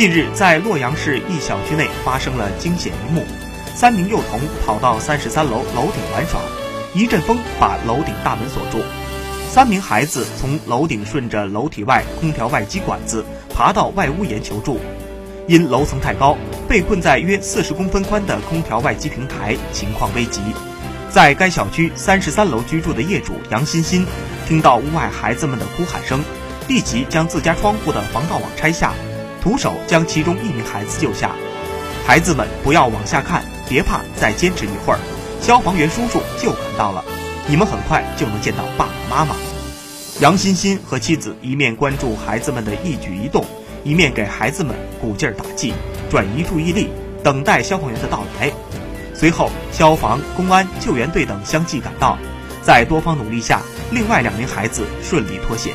近日，在洛阳市一小区内发生了惊险一幕：三名幼童跑到三十三楼楼顶玩耍，一阵风把楼顶大门锁住，三名孩子从楼顶顺着楼体外空调外机管子爬到外屋檐求助，因楼层太高，被困在约四十公分宽的空调外机平台，情况危急。在该小区三十三楼居住的业主杨欣欣，听到屋外孩子们的哭喊声，立即将自家窗户的防盗网拆下。徒手将其中一名孩子救下，孩子们不要往下看，别怕，再坚持一会儿，消防员叔叔就赶到了，你们很快就能见到爸爸妈妈。杨欣欣和妻子一面关注孩子们的一举一动，一面给孩子们鼓劲儿打气，转移注意力，等待消防员的到来。随后，消防、公安、救援队等相继赶到，在多方努力下，另外两名孩子顺利脱险。